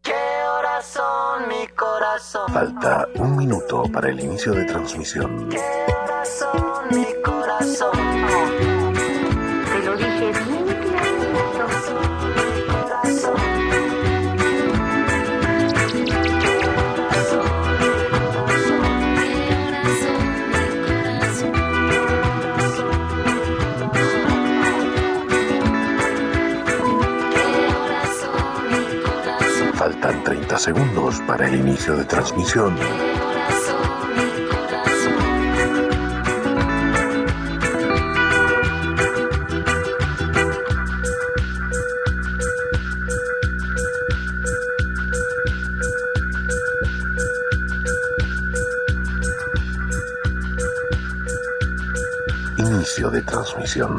¿Qué horas son mi corazón? Falta un minuto para el inicio de transmisión. ¿Qué horas son mi corazón? Segundos para el inicio de transmisión. Inicio de transmisión.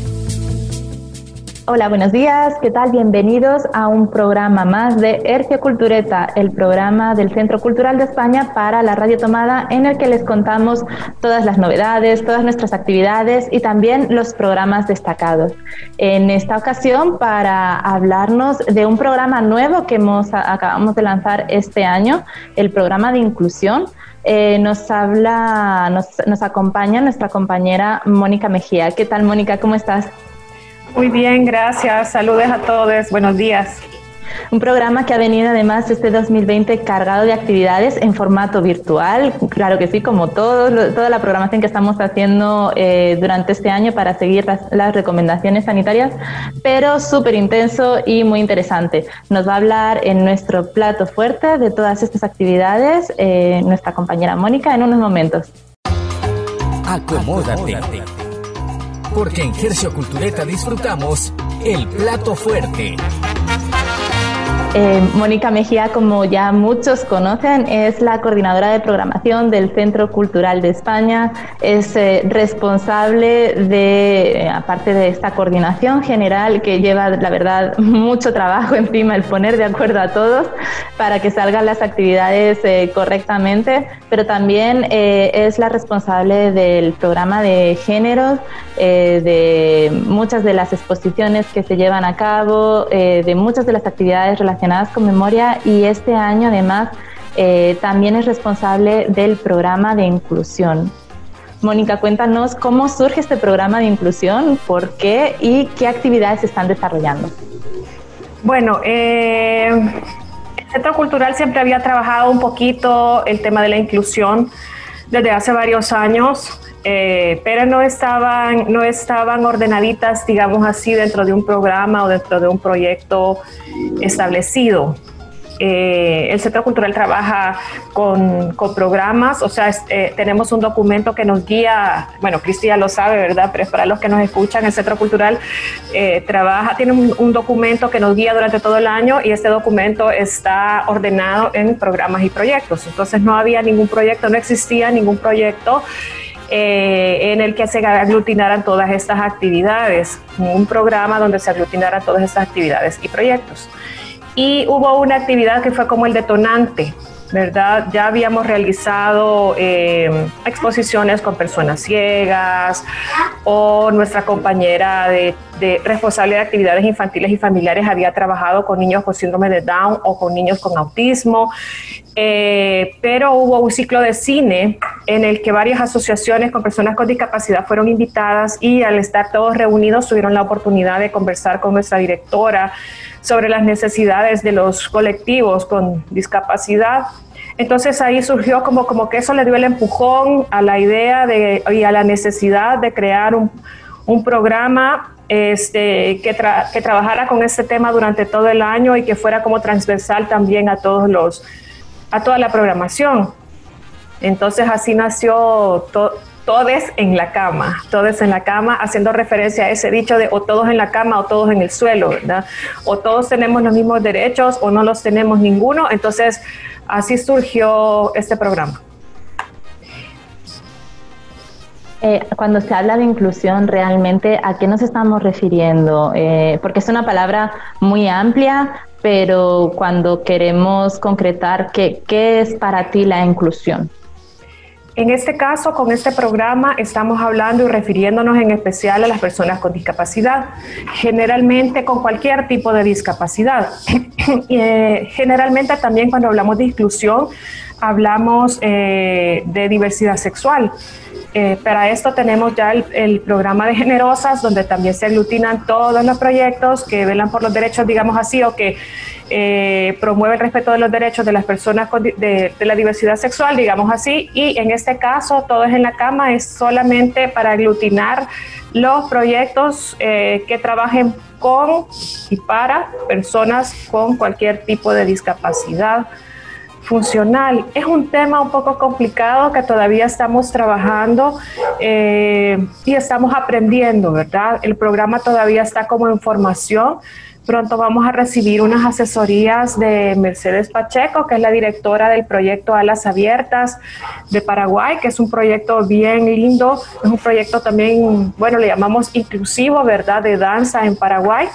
Hola, buenos días. ¿Qué tal? Bienvenidos a un programa más de Hercio Cultureta, el programa del Centro Cultural de España para la Radio Tomada, en el que les contamos todas las novedades, todas nuestras actividades y también los programas destacados. En esta ocasión, para hablarnos de un programa nuevo que hemos, acabamos de lanzar este año, el programa de inclusión. Eh, nos habla, nos, nos acompaña nuestra compañera Mónica Mejía. ¿Qué tal, Mónica? ¿Cómo estás? Muy bien, gracias. Saludos a todos. Buenos días. Un programa que ha venido además este 2020 cargado de actividades en formato virtual, claro que sí, como todo, toda la programación que estamos haciendo eh, durante este año para seguir las, las recomendaciones sanitarias, pero súper intenso y muy interesante. Nos va a hablar en nuestro plato fuerte de todas estas actividades eh, nuestra compañera Mónica en unos momentos. Acomódate. Porque en Hercio Cultureta disfrutamos el plato fuerte. Eh, Mónica Mejía, como ya muchos conocen, es la coordinadora de programación del Centro Cultural de España. Es eh, responsable de, eh, aparte de esta coordinación general que lleva, la verdad, mucho trabajo encima el poner de acuerdo a todos para que salgan las actividades eh, correctamente, pero también es la responsable del programa de géneros, de muchas de las exposiciones que se llevan a cabo, de muchas de las actividades relacionadas con memoria y este año además eh, también es responsable del programa de inclusión. Mónica, cuéntanos cómo surge este programa de inclusión, por qué y qué actividades se están desarrollando. Bueno, eh, el Centro Cultural siempre había trabajado un poquito el tema de la inclusión desde hace varios años, eh, pero no estaban, no estaban ordenaditas, digamos así, dentro de un programa o dentro de un proyecto establecido. Eh, el Centro Cultural trabaja con, con programas, o sea, eh, tenemos un documento que nos guía, bueno, Cristi ya lo sabe, ¿verdad? Pero es para los que nos escuchan, el Centro Cultural eh, trabaja, tiene un, un documento que nos guía durante todo el año y este documento está ordenado en programas y proyectos. Entonces no había ningún proyecto, no existía ningún proyecto eh, en el que se aglutinaran todas estas actividades, un programa donde se aglutinaran todas estas actividades y proyectos. Y hubo una actividad que fue como el detonante, ¿verdad? Ya habíamos realizado eh, exposiciones con personas ciegas o nuestra compañera de, de responsable de actividades infantiles y familiares había trabajado con niños con síndrome de Down o con niños con autismo. Eh, pero hubo un ciclo de cine en el que varias asociaciones con personas con discapacidad fueron invitadas y al estar todos reunidos tuvieron la oportunidad de conversar con nuestra directora sobre las necesidades de los colectivos con discapacidad. Entonces ahí surgió como, como que eso le dio el empujón a la idea de, y a la necesidad de crear un, un programa este, que, tra- que trabajara con este tema durante todo el año y que fuera como transversal también a todos los a toda la programación. Entonces así nació to- en la cama, todos en la cama, haciendo referencia a ese dicho de o todos en la cama o todos en el suelo, ¿verdad? O todos tenemos los mismos derechos o no los tenemos ninguno. Entonces, así surgió este programa. Eh, cuando se habla de inclusión, realmente, ¿a qué nos estamos refiriendo? Eh, porque es una palabra muy amplia, pero cuando queremos concretar qué, es para ti la inclusión. En este caso, con este programa, estamos hablando y refiriéndonos en especial a las personas con discapacidad, generalmente con cualquier tipo de discapacidad. Eh, generalmente también cuando hablamos de inclusión, hablamos de diversidad sexual. Eh, para esto tenemos ya el, programa de Generosas, donde también se aglutinan todos los proyectos que velan por los derechos, digamos así, o que eh, promueve el respeto de los derechos de las personas de, la diversidad sexual, digamos así, y en este caso todo es en la cama, es solamente para aglutinar los proyectos eh, que trabajen con y para personas con cualquier tipo de discapacidad funcional. Es un tema un poco complicado que todavía estamos trabajando eh, y estamos aprendiendo, ¿verdad? El programa todavía está como en formación. Pronto vamos a recibir unas asesorías de Mercedes Pacheco, que es la directora del proyecto Alas Abiertas de Paraguay, que es un proyecto bien lindo, es un proyecto también, bueno, le llamamos inclusivo, ¿verdad?, de danza en Paraguay.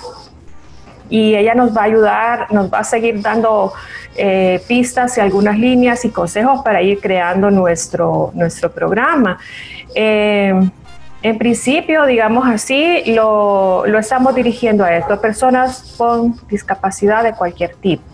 Y ella nos va a ayudar, nos va a seguir dando eh, pistas y algunas líneas y consejos para ir creando nuestro, nuestro programa. Eh, en principio, digamos así, lo, lo estamos dirigiendo a esto, a personas con discapacidad de cualquier tipo.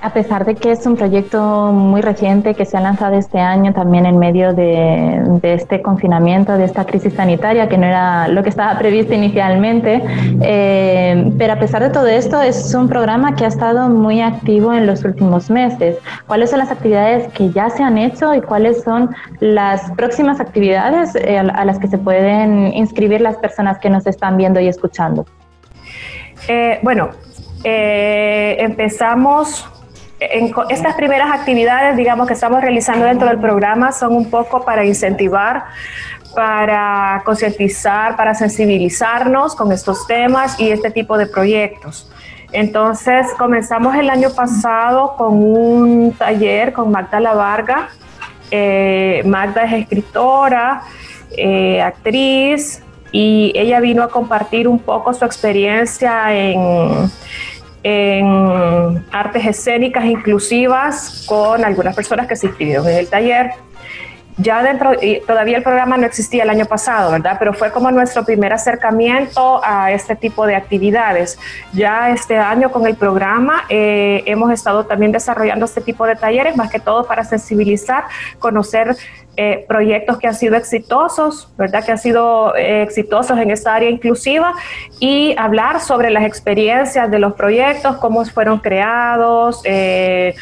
A pesar de que es un proyecto muy reciente que se ha lanzado este año también en medio de, este confinamiento, de esta crisis sanitaria, que no era lo que estaba previsto inicialmente, eh, pero a pesar de todo esto es un programa que ha estado muy activo en los últimos meses. ¿Cuáles son las actividades que ya se han hecho y cuáles son las próximas actividades eh, a las que se pueden inscribir las personas que nos están viendo y escuchando? Eh, bueno, empezamos en estas primeras actividades, digamos, que estamos realizando dentro del programa son un poco para incentivar, para concientizar, para sensibilizarnos con estos temas y este tipo de proyectos. Entonces, comenzamos el año pasado con un taller con Magda La Varga. Eh, Magda es escritora, eh, actriz, y ella vino a compartir un poco su experiencia en en artes escénicas inclusivas con algunas personas que se inscribieron en el taller. Ya dentro, y todavía el programa no existía el año pasado, ¿verdad? Pero fue como nuestro primer acercamiento a este tipo de actividades. Ya este año con el programa eh, hemos estado también desarrollando este tipo de talleres, más que todo para sensibilizar, conocer eh, proyectos que han sido exitosos, ¿verdad? Que han sido eh, exitosos en esta área inclusiva y hablar sobre las experiencias de los proyectos, cómo fueron creados, eh,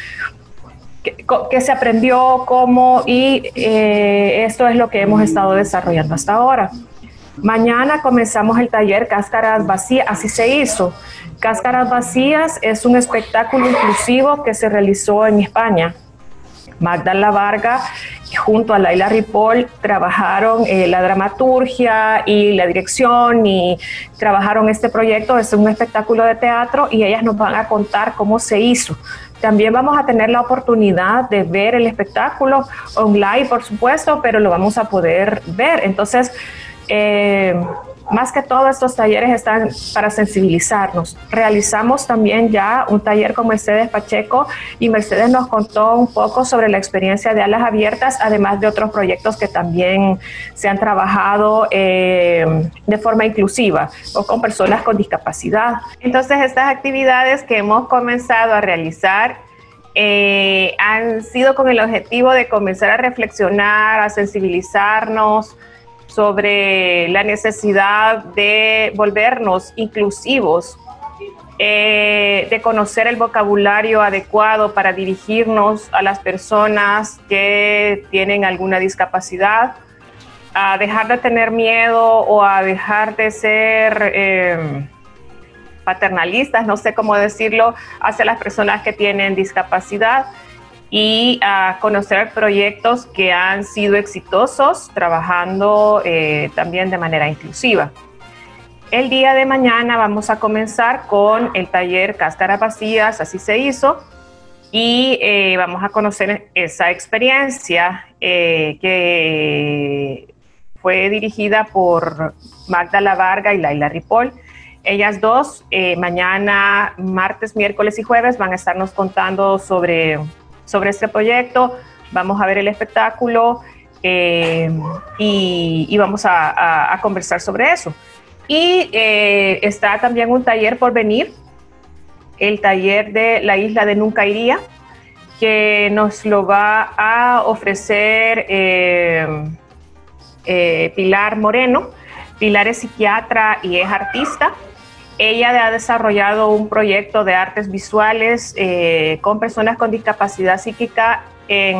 qué, se aprendió, cómo, y esto es lo que hemos estado desarrollando hasta ahora. Mañana comenzamos el taller Cáscaras Vacías, así se hizo. Cáscaras Vacías es un espectáculo inclusivo que se realizó en España. Magda Varga junto a Laila Ripoll trabajaron eh, la dramaturgia y la dirección y trabajaron este proyecto. Es un espectáculo de teatro y ellas nos van a contar cómo se hizo. También vamos a tener la oportunidad de ver el espectáculo online, por supuesto, pero lo vamos a poder ver. Entonces, eh, más que todo estos talleres están para sensibilizarnos. Realizamos también ya un taller con Mercedes Pacheco y Mercedes nos contó un poco sobre la experiencia de alas abiertas, además de otros proyectos que también se han trabajado eh, de forma inclusiva o con personas con discapacidad. Entonces estas actividades que hemos comenzado a realizar eh, han sido con el objetivo de comenzar a reflexionar, a sensibilizarnos, sobre la necesidad de volvernos inclusivos, eh, de conocer el vocabulario adecuado para dirigirnos a las personas que tienen alguna discapacidad, a dejar de tener miedo o a dejar de ser eh, paternalistas, no sé cómo decirlo, hacia las personas que tienen discapacidad y a conocer proyectos que han sido exitosos trabajando eh, también de manera inclusiva. El día de mañana vamos a comenzar con el taller Cáscaras Vacías, así se hizo, y eh, vamos a conocer esa experiencia eh, que fue dirigida por Magda Lavarga y Laila Ripoll. Ellas dos, mañana, martes, miércoles y jueves, van a estarnos contando sobre sobre este proyecto, vamos a ver el espectáculo eh, y, vamos a, conversar sobre eso. Y eh, está también un taller por venir, el taller de la isla de Nunca Iría, que nos lo va a ofrecer eh, Pilar Moreno. Pilar es psiquiatra y es artista. Ella ha desarrollado un proyecto de artes visuales eh, con personas con discapacidad psíquica en,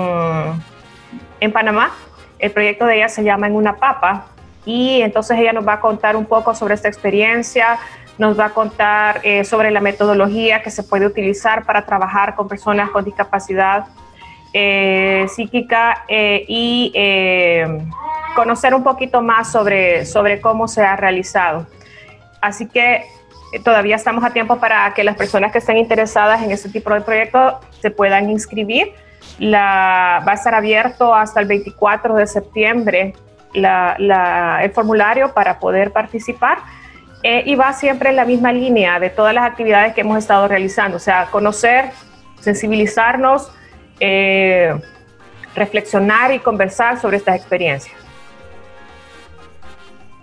en, Panamá. El proyecto de ella se llama En una papa y entonces ella nos va a contar un poco sobre esta experiencia, nos va a contar eh, sobre la metodología que se puede utilizar para trabajar con personas con discapacidad eh, psíquica y conocer un poquito más sobre, sobre cómo se ha realizado. Así que todavía estamos a tiempo para que las personas que estén interesadas en este tipo de proyectos se puedan inscribir. Va a estar abierto hasta el 24 de septiembre el formulario para poder participar eh, y va siempre en la misma línea de todas las actividades que hemos estado realizando, o sea, conocer, sensibilizarnos, eh, reflexionar y conversar sobre estas experiencias.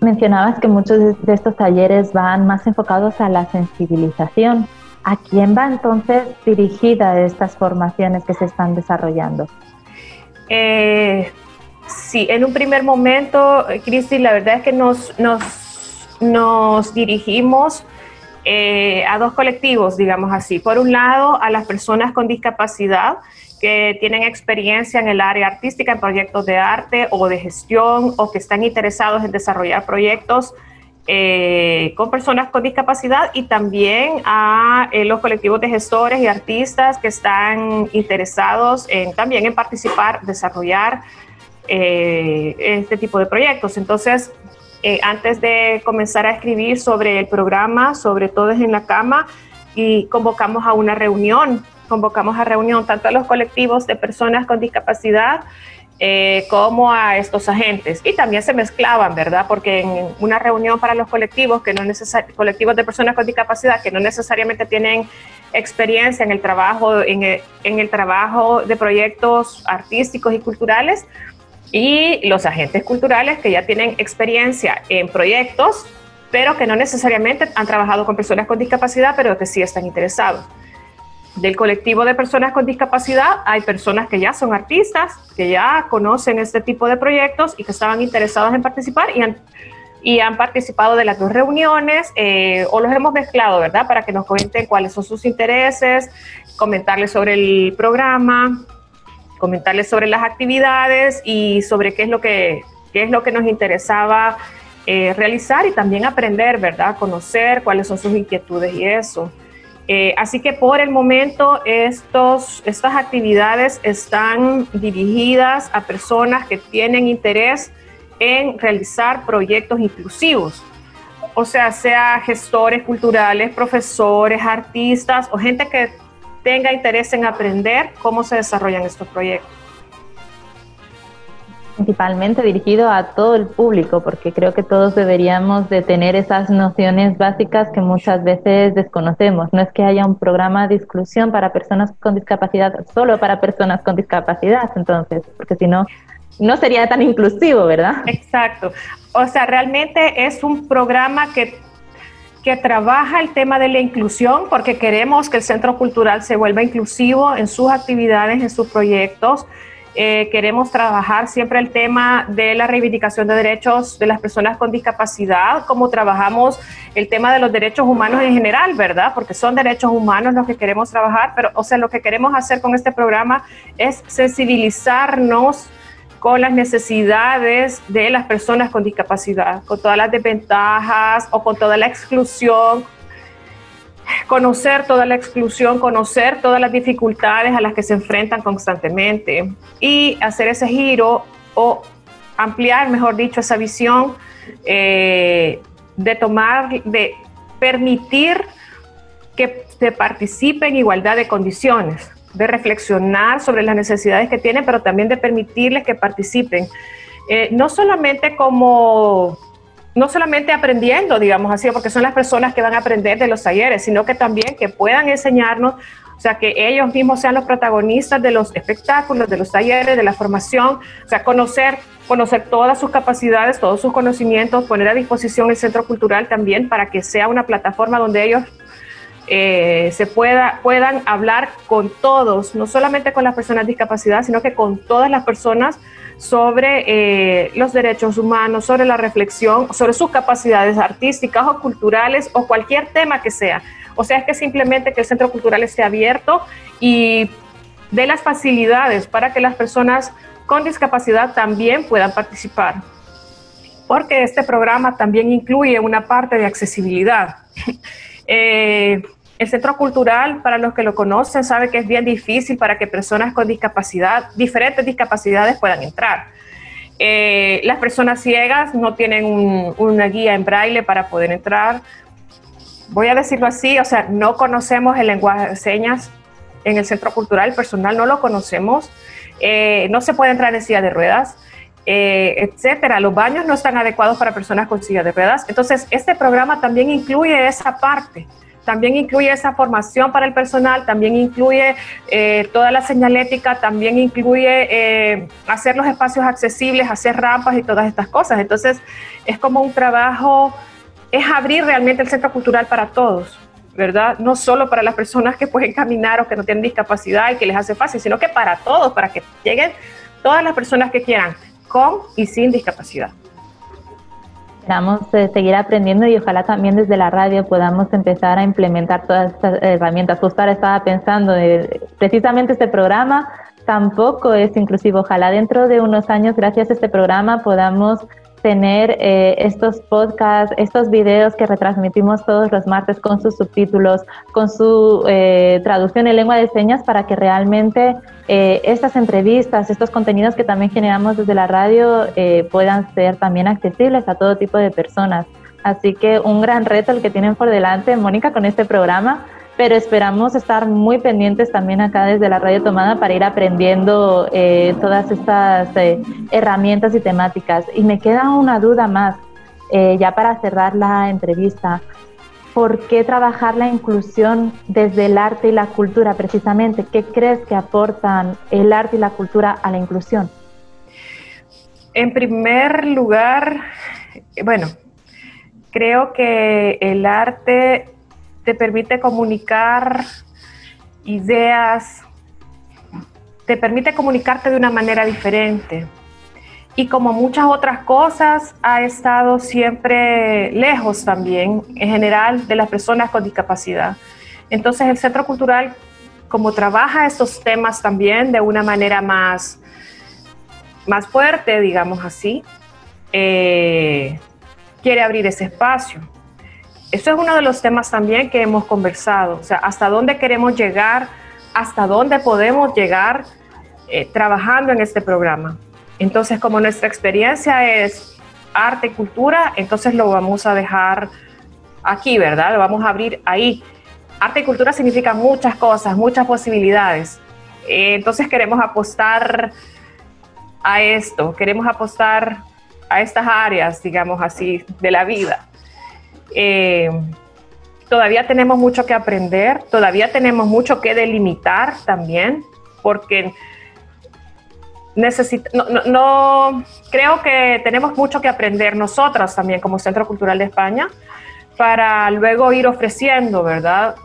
Mencionabas que muchos de estos talleres van más enfocados a la sensibilización. ¿A quién va entonces dirigida estas formaciones que se están desarrollando? Eh, sí, en un primer momento, Cristi, la verdad es que nos, nos, dirigimos eh, a dos colectivos, digamos así. Por un lado, a las personas con discapacidad, que tienen experiencia en el área artística, en proyectos de arte o de gestión, o que están interesados en desarrollar proyectos eh, con personas con discapacidad y también a eh, los colectivos de gestores y artistas que están interesados en, también en participar, desarrollar eh, este tipo de proyectos. Entonces, antes de comenzar a escribir sobre el programa, sobre todo en la cama, y convocamos a una reunión convocamos a reunión tanto a los colectivos de personas con discapacidad eh, como a estos agentes. Y también se mezclaban, ¿verdad? Porque en una reunión para los colectivos, que no colectivos de personas con discapacidad que no necesariamente tienen experiencia en el trabajo, en el, en el trabajo de proyectos artísticos y culturales, y los agentes culturales que ya tienen experiencia en proyectos, pero que no necesariamente han trabajado con personas con discapacidad, pero que sí están interesados del colectivo de personas con discapacidad hay personas que ya son artistas, que ya conocen este tipo de proyectos y que estaban interesados en participar y han, y han participado de las dos reuniones eh, o los hemos mezclado, ¿verdad? Para que nos comenten cuáles son sus intereses, comentarles sobre el programa, comentarles sobre las actividades y sobre qué es lo que, qué es lo que nos interesaba eh, realizar y también aprender, ¿verdad? Conocer cuáles son sus inquietudes y eso. Eh, así que por el momento estos, estas actividades están dirigidas a personas que tienen interés en realizar proyectos inclusivos. O sea, sea gestores culturales, profesores, artistas o gente que tenga interés en aprender cómo se desarrollan estos proyectos principalmente dirigido a todo el público, porque creo que todos deberíamos de tener esas nociones básicas que muchas veces desconocemos. No es que haya un programa de exclusión para personas con discapacidad, solo para personas con discapacidad, entonces, porque si no, no sería tan inclusivo, ¿verdad? Exacto. O sea, realmente es un programa que que trabaja el tema de la inclusión porque queremos que el Centro Cultural se vuelva inclusivo en sus actividades, en sus proyectos, eh, queremos trabajar siempre el tema de la reivindicación de derechos de las personas con discapacidad, como trabajamos el tema de los derechos humanos en general, ¿verdad? Porque son derechos humanos los que queremos trabajar, pero, o sea, lo que queremos hacer con este programa es sensibilizarnos con las necesidades de las personas con discapacidad, con todas las desventajas o con toda la exclusión, conocer toda la exclusión, conocer todas las dificultades a las que se enfrentan constantemente y hacer ese giro o ampliar, mejor dicho, esa visión eh, de tomar, de permitir que se participe en igualdad de condiciones, de reflexionar sobre las necesidades que tienen, pero también de permitirles que participen. Eh, no solamente como no solamente aprendiendo, digamos así, porque son las personas que van a aprender de los talleres, sino que también que puedan enseñarnos, o sea, que ellos mismos sean los protagonistas de los espectáculos, de los talleres, de la formación, o sea, conocer, conocer todas sus capacidades, todos sus conocimientos, poner a disposición el Centro Cultural también para que sea una plataforma donde ellos eh, se pueda, puedan hablar con todos, no solamente con las personas discapacitadas, sino que con todas las personas sobre eh, los derechos humanos, sobre la reflexión, sobre sus capacidades artísticas o culturales o cualquier tema que sea. O sea, es que simplemente que el centro cultural esté abierto y dé las facilidades para que las personas con discapacidad también puedan participar. Porque este programa también incluye una parte de accesibilidad. eh, el centro cultural, para los que lo conocen, sabe que es bien difícil para que personas con discapacidad, diferentes discapacidades puedan entrar. Eh, las personas ciegas no tienen una guía en braille para poder entrar. Voy a decirlo así, o sea, no conocemos el lenguaje de señas en el centro cultural, personal no lo conocemos. Eh, no se puede entrar en silla de ruedas, eh, etcétera. Los baños no están adecuados para personas con silla de ruedas. Entonces, este programa también incluye esa parte también incluye esa formación para el personal, también incluye eh, toda la señalética, también incluye eh, hacer los espacios accesibles, hacer rampas y todas estas cosas. Entonces, es como un trabajo, es abrir realmente el centro cultural para todos. ¿verdad? No solo para las personas que pueden caminar o que no tienen discapacidad y que les hace fácil, sino que para todos, para que lleguen todas las personas que quieran, con y sin discapacidad. Esperamos eh, seguir aprendiendo y ojalá también desde la radio podamos empezar a implementar todas estas herramientas. Justo ahora estaba pensando, de, precisamente este programa tampoco es inclusivo. Ojalá dentro de unos años, gracias a este programa, podamos tener eh, estos podcasts, estos videos que retransmitimos todos los martes con sus subtítulos, con su eh, traducción en lengua de señas para que realmente eh, estas entrevistas, estos contenidos que también generamos desde la radio puedan ser también accesibles a todo tipo de personas. Así que un gran reto el que tienen por delante, Mónica, con este programa pero esperamos estar muy pendientes también acá desde la Radio Tomada para ir aprendiendo eh, todas estas eh, herramientas y temáticas. Y me queda una duda más, eh, ya para cerrar la entrevista. ¿Por qué trabajar la inclusión desde el arte y la cultura precisamente? ¿Qué crees que aportan el arte y la cultura a la inclusión? En primer lugar, bueno, creo que el arte te permite comunicar ideas, te permite comunicarte de una manera diferente. Y como muchas otras cosas, ha estado siempre lejos también, en general, de las personas con discapacidad. Entonces el Centro Cultural, como trabaja estos temas también de una manera más, más fuerte, digamos así, eh, quiere abrir ese espacio. Eso es uno de los temas también que hemos conversado, o sea, hasta dónde queremos llegar, hasta dónde podemos llegar eh, trabajando en este programa. Entonces, como nuestra experiencia es arte y cultura, entonces lo vamos a dejar aquí, ¿verdad? Lo vamos a abrir ahí. Arte y cultura significa muchas cosas, muchas posibilidades. Eh, entonces queremos apostar a esto, queremos apostar a estas áreas, digamos así, de la vida. Eh, todavía tenemos mucho que aprender, todavía tenemos mucho que delimitar también, porque no, creo que tenemos mucho que aprender nosotras también como Centro Cultural de España para luego ir ofreciendo, ¿verdad?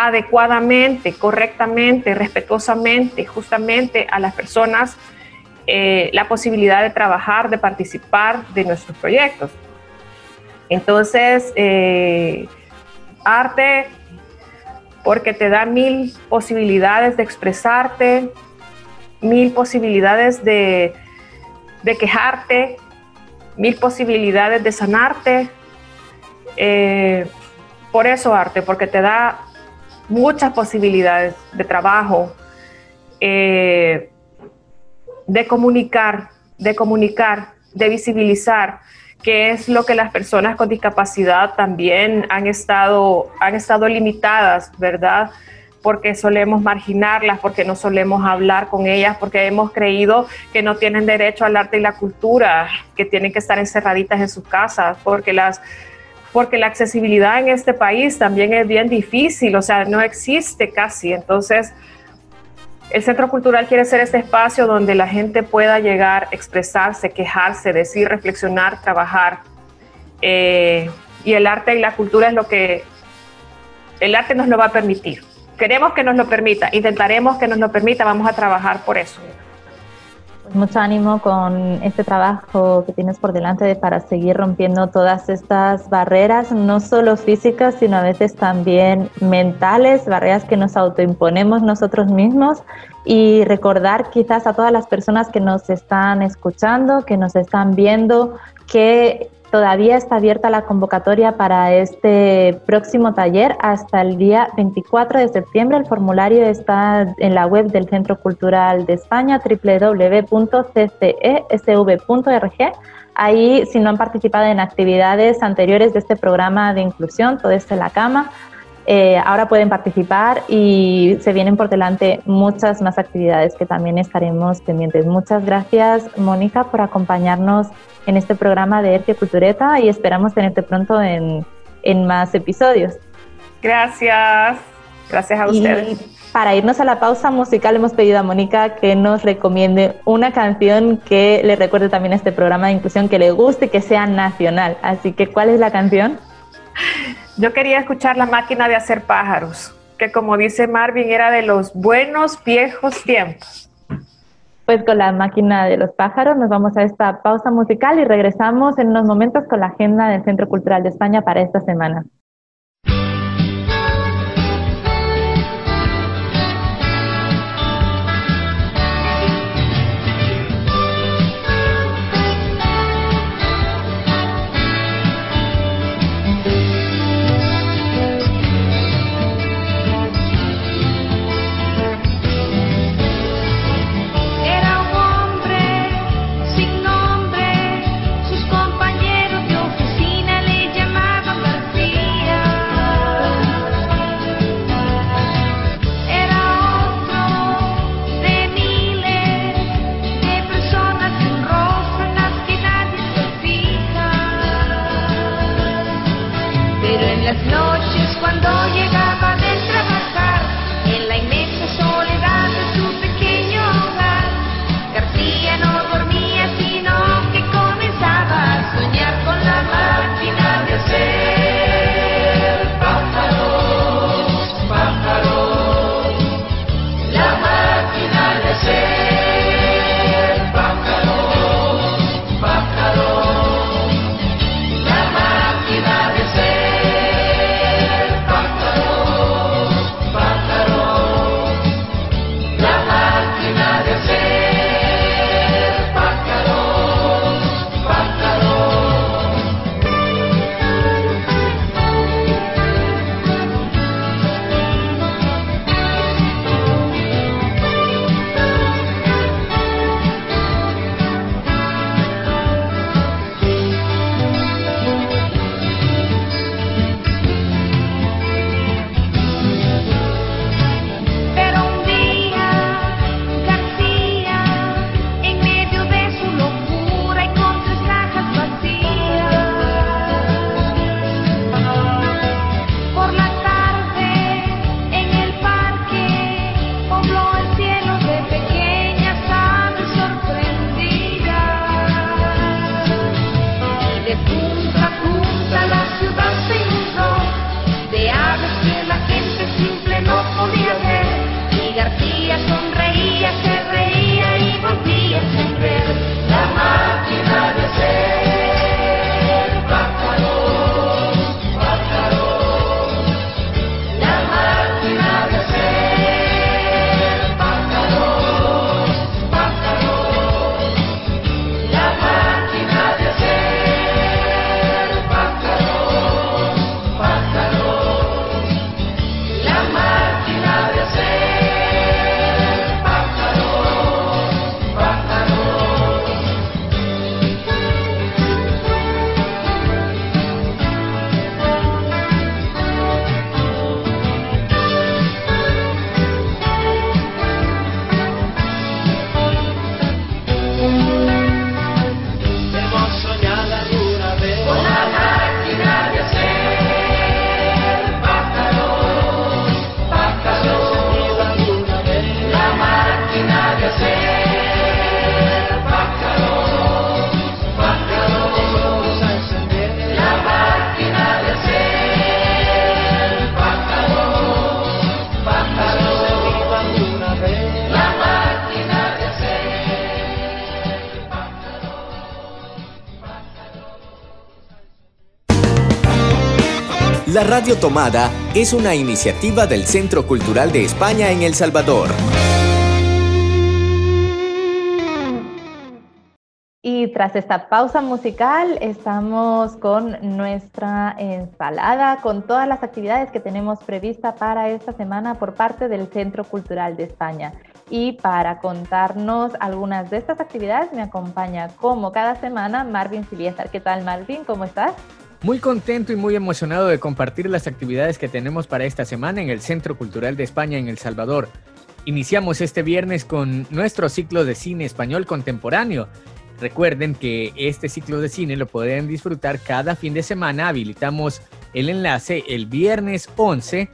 adecuadamente, correctamente, respetuosamente, justamente a las personas eh, la posibilidad de trabajar, de participar de nuestros proyectos. Entonces, eh, arte, porque te da mil posibilidades de expresarte, mil posibilidades de, quejarte, mil posibilidades de sanarte. Eh, por eso arte, porque te da muchas posibilidades de trabajo, eh, de comunicar, de comunicar, de visibilizar, que es lo que las personas con discapacidad también han estado, han estado limitadas, ¿verdad? Porque solemos marginarlas, porque no solemos hablar con ellas, porque hemos creído que no tienen derecho al arte y la cultura, que tienen que estar encerraditas en sus casas, porque las porque la accesibilidad en este país también es bien difícil, o sea, no existe casi. Entonces, el Centro Cultural quiere ser este espacio donde la gente pueda llegar, expresarse, quejarse, decir, reflexionar, trabajar. Eh, y el arte y la cultura es lo que el arte nos lo va a permitir. Queremos que nos lo permita, intentaremos que nos lo permita, vamos a trabajar por eso. Mucho ánimo con este trabajo que tienes por delante para seguir rompiendo todas estas barreras, no solo físicas, sino a veces también mentales, barreras que nos autoimponemos nosotros mismos. Y recordar quizás a todas las personas que nos están escuchando, que nos están viendo, que Todavía está abierta la convocatoria para este próximo taller hasta el día 24 de septiembre. El formulario está en la web del Centro Cultural de España, www.ccesv.org. Ahí, si no han participado en actividades anteriores de este programa de inclusión, todo esto en la cama, eh, ahora pueden participar y se vienen por delante muchas más actividades que también estaremos pendientes. Muchas gracias, Mónica, por acompañarnos en este programa de Ercia Cultureta y esperamos tenerte pronto en, en más episodios. Gracias, gracias a ustedes. para irnos a la pausa musical hemos pedido a Mónica que nos recomiende una canción que le recuerde también a este programa de inclusión, que le guste y que sea nacional. Así que, ¿cuál es la canción? Yo quería escuchar La máquina de hacer pájaros, que como dice Marvin era de los buenos viejos tiempos. Pues con la máquina de los pájaros nos vamos a esta pausa musical y regresamos en unos momentos con la agenda del Centro Cultural de España para esta semana. La Radio Tomada es una iniciativa del Centro Cultural de España en El Salvador. Y tras esta pausa musical, estamos con nuestra ensalada, con todas las actividades que tenemos prevista para esta semana por parte del Centro Cultural de España. Y para contarnos algunas de estas actividades me acompaña como cada semana Marvin Siliesar. ¿Qué tal Marvin? ¿Cómo estás? Muy contento y muy emocionado de compartir las actividades que tenemos para esta semana en el Centro Cultural de España en El Salvador. Iniciamos este viernes con nuestro ciclo de cine español contemporáneo Recuerden que este ciclo de cine lo pueden disfrutar cada fin de semana. Habilitamos el enlace el viernes 11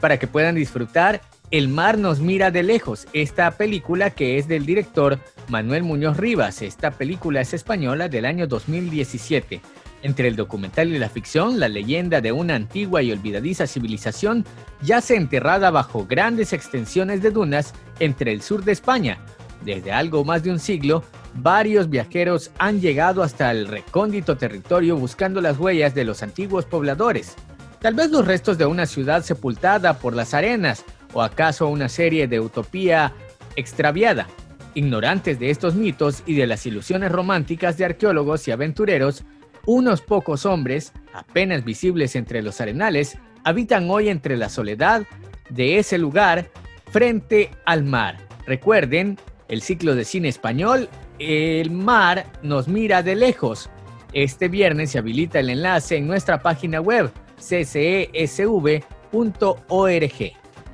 para que puedan disfrutar El mar nos mira de lejos, esta película que es del director Manuel Muñoz Rivas. Esta película es española del año 2017. Entre el documental y la ficción, la leyenda de una antigua y olvidadiza civilización yace enterrada bajo grandes extensiones de dunas entre el sur de España. Desde algo más de un siglo, varios viajeros han llegado hasta el recóndito territorio buscando las huellas de los antiguos pobladores. Tal vez los restos de una ciudad sepultada por las arenas o acaso una serie de utopía extraviada. Ignorantes de estos mitos y de las ilusiones románticas de arqueólogos y aventureros, unos pocos hombres, apenas visibles entre los arenales, habitan hoy entre la soledad de ese lugar frente al mar. Recuerden, el ciclo de cine español el mar nos mira de lejos. Este viernes se habilita el enlace en nuestra página web ccesv.org.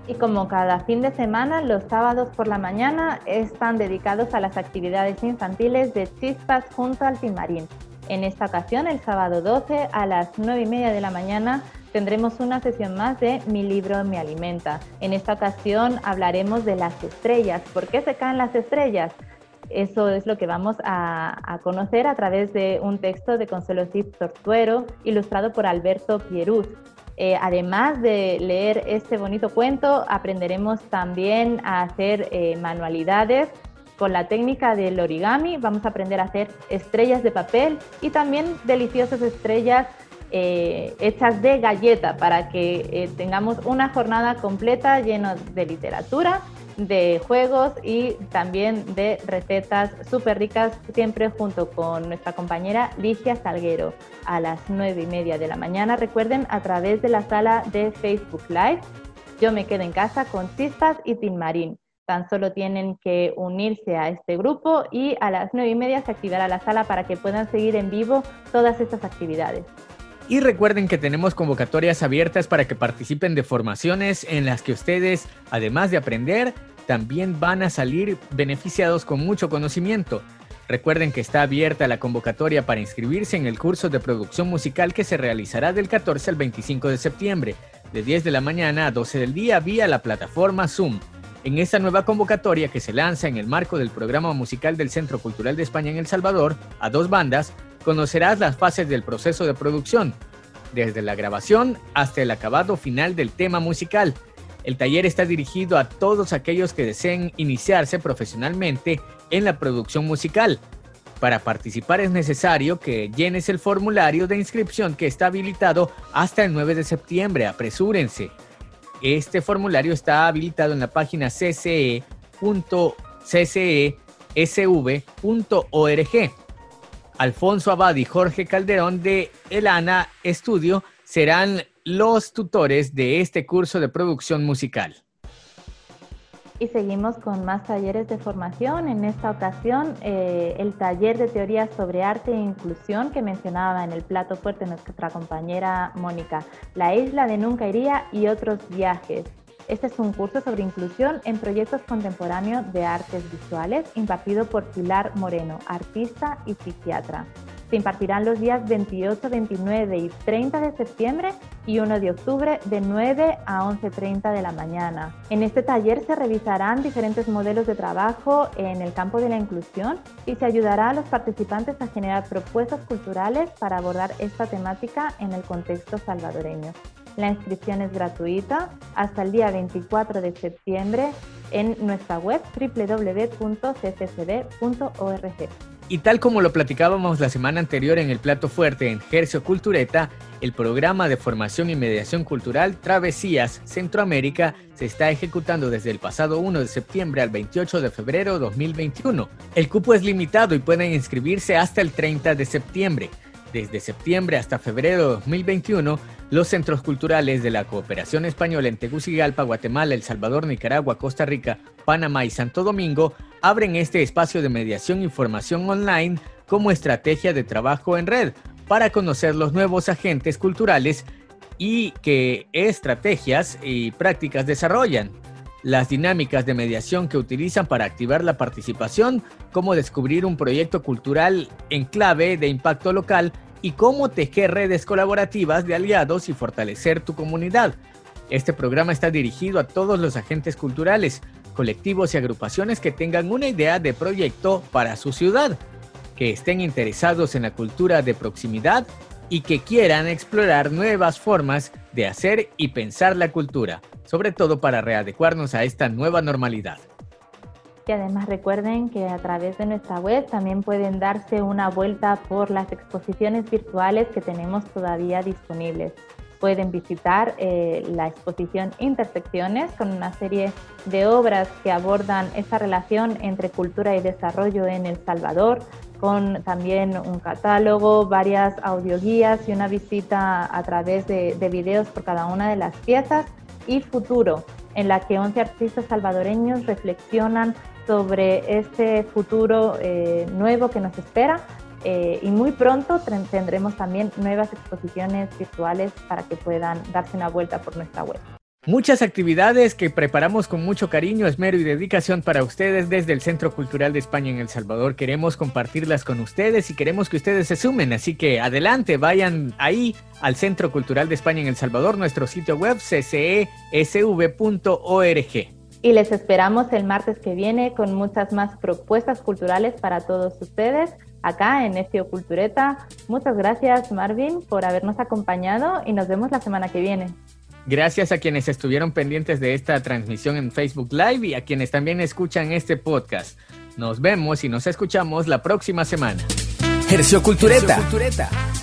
Y como cada fin de semana, los sábados por la mañana están dedicados a las actividades infantiles de Chispas junto al Timarín. En esta ocasión, el sábado 12 a las 9 y media de la mañana, tendremos una sesión más de Mi libro me alimenta. En esta ocasión hablaremos de las estrellas. ¿Por qué se caen las estrellas? Eso es lo que vamos a, conocer a través de un texto de Consuelo Cid Tortuero, ilustrado por Alberto Pieruz. Eh, además de leer este bonito cuento, aprenderemos también a hacer eh, manualidades con la técnica del origami. Vamos a aprender a hacer estrellas de papel y también deliciosas estrellas eh, hechas de galleta para que tengamos una jornada completa llena de literatura de juegos y también de recetas súper ricas, siempre junto con nuestra compañera Ligia Salguero a las nueve y media de la mañana. Recuerden, a través de la sala de Facebook Live, yo me quedo en casa con Chispas y Tin Marín. Tan solo tienen que unirse a este grupo y a las nueve y media se activará la sala para que puedan seguir en vivo todas estas actividades. Y recuerden que tenemos convocatorias abiertas para que participen de formaciones en las que ustedes, además de aprender, también van a salir beneficiados con mucho conocimiento. Recuerden que está abierta la convocatoria para inscribirse en el curso de producción musical que se realizará del 14 al 25 de septiembre, de 10 de la mañana a 12 del día vía la plataforma Zoom. En esta nueva convocatoria que se lanza en el marco del programa musical del Centro Cultural de España en El Salvador, a dos bandas, conocerás las fases del proceso de producción, desde la grabación hasta el acabado final del tema musical. El taller está dirigido a todos aquellos que deseen iniciarse profesionalmente en la producción musical. Para participar es necesario que llenes el formulario de inscripción que está habilitado hasta el 9 de septiembre. Apresúrense. Este formulario está habilitado en la página cce.ccesv.org. Alfonso Abad y Jorge Calderón de Elana Estudio serán los tutores de este curso de producción musical. Y seguimos con más talleres de formación. En esta ocasión, eh, el taller de teoría sobre arte e inclusión que mencionaba en el plato fuerte nuestra compañera Mónica, La isla de Nunca Iría y otros viajes. Este es un curso sobre inclusión en proyectos contemporáneos de artes visuales impartido por Pilar Moreno, artista y psiquiatra. Se impartirán los días 28, 29 y 30 de septiembre y 1 de octubre de 9 a 11.30 de la mañana. En este taller se revisarán diferentes modelos de trabajo en el campo de la inclusión y se ayudará a los participantes a generar propuestas culturales para abordar esta temática en el contexto salvadoreño. La inscripción es gratuita hasta el día 24 de septiembre en nuestra web www.ccd.org. Y tal como lo platicábamos la semana anterior en el plato fuerte en Gercio Cultureta, el programa de formación y mediación cultural Travesías Centroamérica se está ejecutando desde el pasado 1 de septiembre al 28 de febrero de 2021. El cupo es limitado y pueden inscribirse hasta el 30 de septiembre. Desde septiembre hasta febrero de 2021, los centros culturales de la Cooperación Española en Tegucigalpa, Guatemala, El Salvador, Nicaragua, Costa Rica, Panamá y Santo Domingo abren este espacio de mediación y formación online como estrategia de trabajo en red para conocer los nuevos agentes culturales y qué estrategias y prácticas desarrollan, las dinámicas de mediación que utilizan para activar la participación, cómo descubrir un proyecto cultural en clave de impacto local y cómo tejer redes colaborativas de aliados y fortalecer tu comunidad. Este programa está dirigido a todos los agentes culturales, colectivos y agrupaciones que tengan una idea de proyecto para su ciudad que estén interesados en la cultura de proximidad y que quieran explorar nuevas formas de hacer y pensar la cultura, sobre todo para readecuarnos a esta nueva normalidad. Y además recuerden que a través de nuestra web también pueden darse una vuelta por las exposiciones virtuales que tenemos todavía disponibles. Pueden visitar eh, la exposición Intersecciones con una serie de obras que abordan esa relación entre cultura y desarrollo en El Salvador, con también un catálogo, varias audioguías y una visita a través de, de videos por cada una de las piezas y Futuro, en la que 11 artistas salvadoreños reflexionan sobre este futuro eh, nuevo que nos espera eh, y muy pronto tendremos también nuevas exposiciones virtuales para que puedan darse una vuelta por nuestra web. Muchas actividades que preparamos con mucho cariño, esmero y dedicación para ustedes desde el Centro Cultural de España en El Salvador. Queremos compartirlas con ustedes y queremos que ustedes se sumen. Así que adelante, vayan ahí al Centro Cultural de España en El Salvador, nuestro sitio web ccesv.org. Y les esperamos el martes que viene con muchas más propuestas culturales para todos ustedes acá en Efio Cultureta. Muchas gracias Marvin por habernos acompañado y nos vemos la semana que viene. Gracias a quienes estuvieron pendientes de esta transmisión en Facebook Live y a quienes también escuchan este podcast. Nos vemos y nos escuchamos la próxima semana. Hercio Cultureta,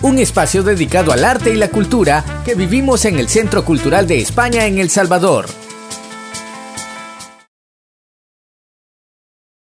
un espacio dedicado al arte y la cultura que vivimos en el Centro Cultural de España en El Salvador.